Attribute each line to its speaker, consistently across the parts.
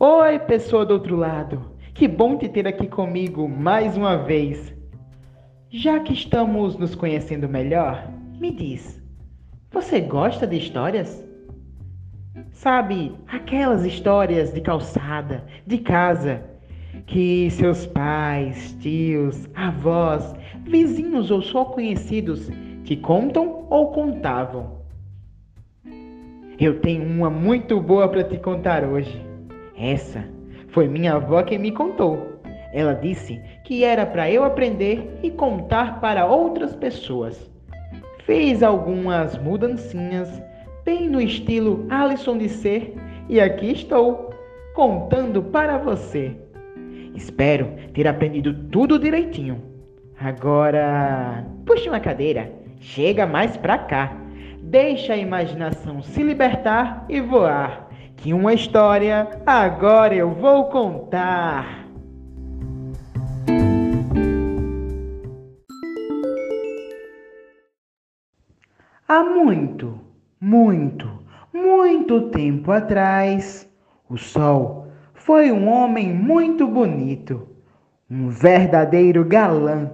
Speaker 1: Oi, pessoa do outro lado. Que bom te ter aqui comigo mais uma vez. Já que estamos nos conhecendo melhor, me diz, você gosta de histórias? Sabe, aquelas histórias de calçada, de casa, que seus pais, tios, avós, vizinhos ou só conhecidos te contam ou contavam. Eu tenho uma muito boa para te contar hoje. Essa foi minha avó quem me contou. Ela disse que era para eu aprender e contar para outras pessoas. Fez algumas mudancinhas, bem no estilo Alison de ser, e aqui estou, contando para você. Espero ter aprendido tudo direitinho. Agora, puxe uma cadeira, chega mais pra cá. Deixa a imaginação se libertar e voar, que uma história agora eu vou contar. Há muito, muito, muito tempo atrás, o sol foi um homem muito bonito, um verdadeiro galã,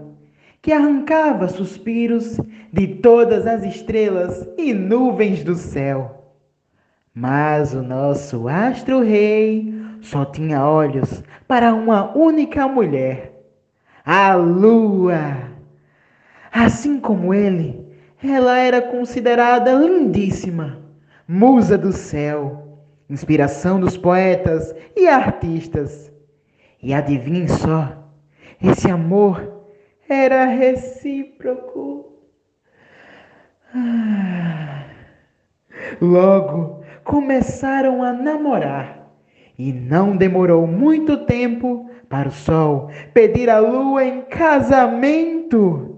Speaker 1: que arrancava suspiros de todas as estrelas e nuvens do céu. Mas o nosso astro-rei só tinha olhos para uma única mulher, a lua. Assim como ele, ela era considerada lindíssima, musa do céu, inspiração dos poetas e artistas. E adivinhem só, esse amor era recíproco. Ah. Logo começaram a namorar e não demorou muito tempo para o sol pedir a lua em casamento.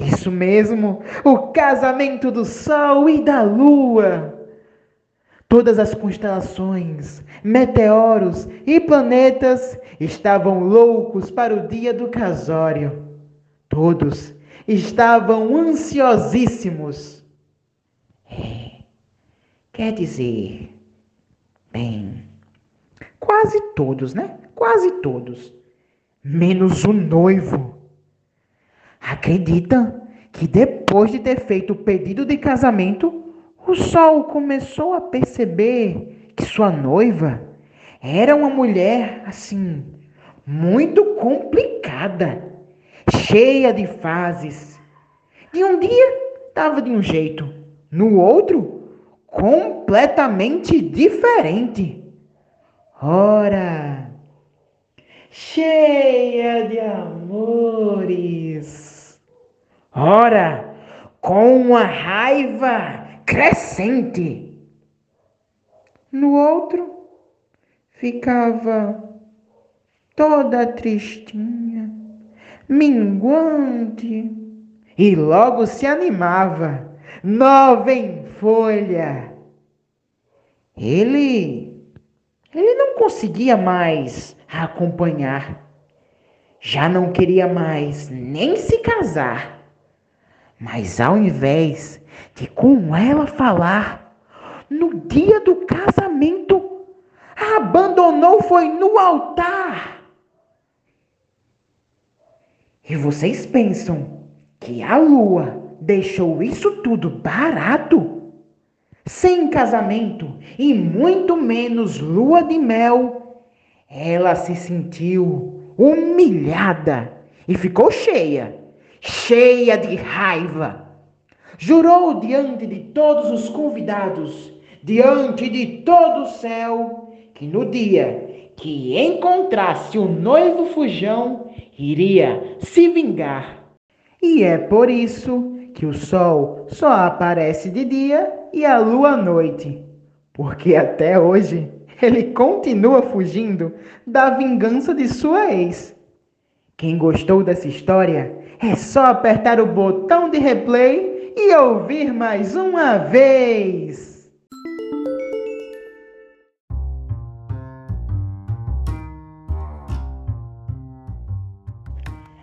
Speaker 1: Isso mesmo, o casamento do Sol e da Lua. Todas as constelações, meteoros e planetas estavam loucos para o dia do casório. Todos estavam ansiosíssimos. Quer dizer, bem, quase todos, né? Quase todos. Menos o noivo. Acredita que depois de ter feito o pedido de casamento, o Sol começou a perceber que sua noiva era uma mulher assim, muito complicada, cheia de fases. De um dia estava de um jeito, no outro, completamente diferente. Ora, cheia de amores ora, com uma raiva crescente. No outro, ficava toda tristinha, minguante, e logo se animava, nova em folha. Ele, ele não conseguia mais acompanhar, já não queria mais nem se casar mas ao invés de com ela falar, no dia do casamento, a abandonou foi no altar. E vocês pensam que a lua deixou isso tudo barato? Sem casamento e muito menos lua de mel, ela se sentiu humilhada e ficou cheia cheia de raiva, jurou diante de todos os convidados, diante de todo o céu, que no dia que encontrasse o noivo fujão, iria se vingar. E é por isso que o sol só aparece de dia e a lua à noite, porque até hoje ele continua fugindo da vingança de sua ex. Quem gostou dessa história, é só apertar o botão de replay e ouvir mais uma vez.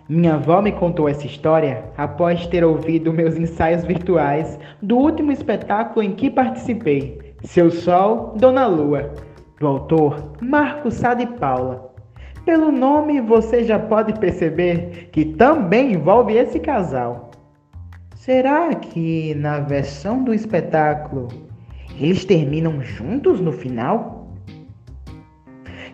Speaker 1: Minha avó me contou essa história após ter ouvido meus ensaios virtuais do último espetáculo em que participei, Seu Sol, Dona Lua. do autor Marco Sá de Paula. Pelo nome você já pode perceber que também envolve esse casal. Será que na versão do espetáculo eles terminam juntos no final?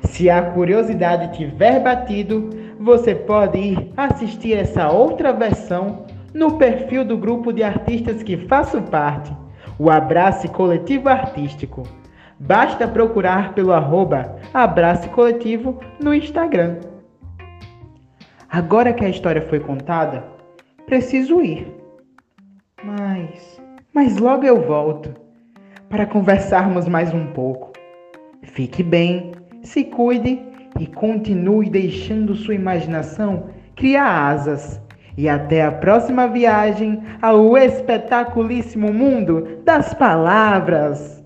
Speaker 1: Se a curiosidade tiver batido, você pode ir assistir essa outra versão no perfil do grupo de artistas que faço parte, o Abraço Coletivo Artístico. Basta procurar pelo arroba Abraço Coletivo no Instagram. Agora que a história foi contada, preciso ir. Mas, mas logo eu volto para conversarmos mais um pouco. Fique bem, se cuide e continue deixando sua imaginação criar asas. E até a próxima viagem ao espetaculíssimo mundo das palavras.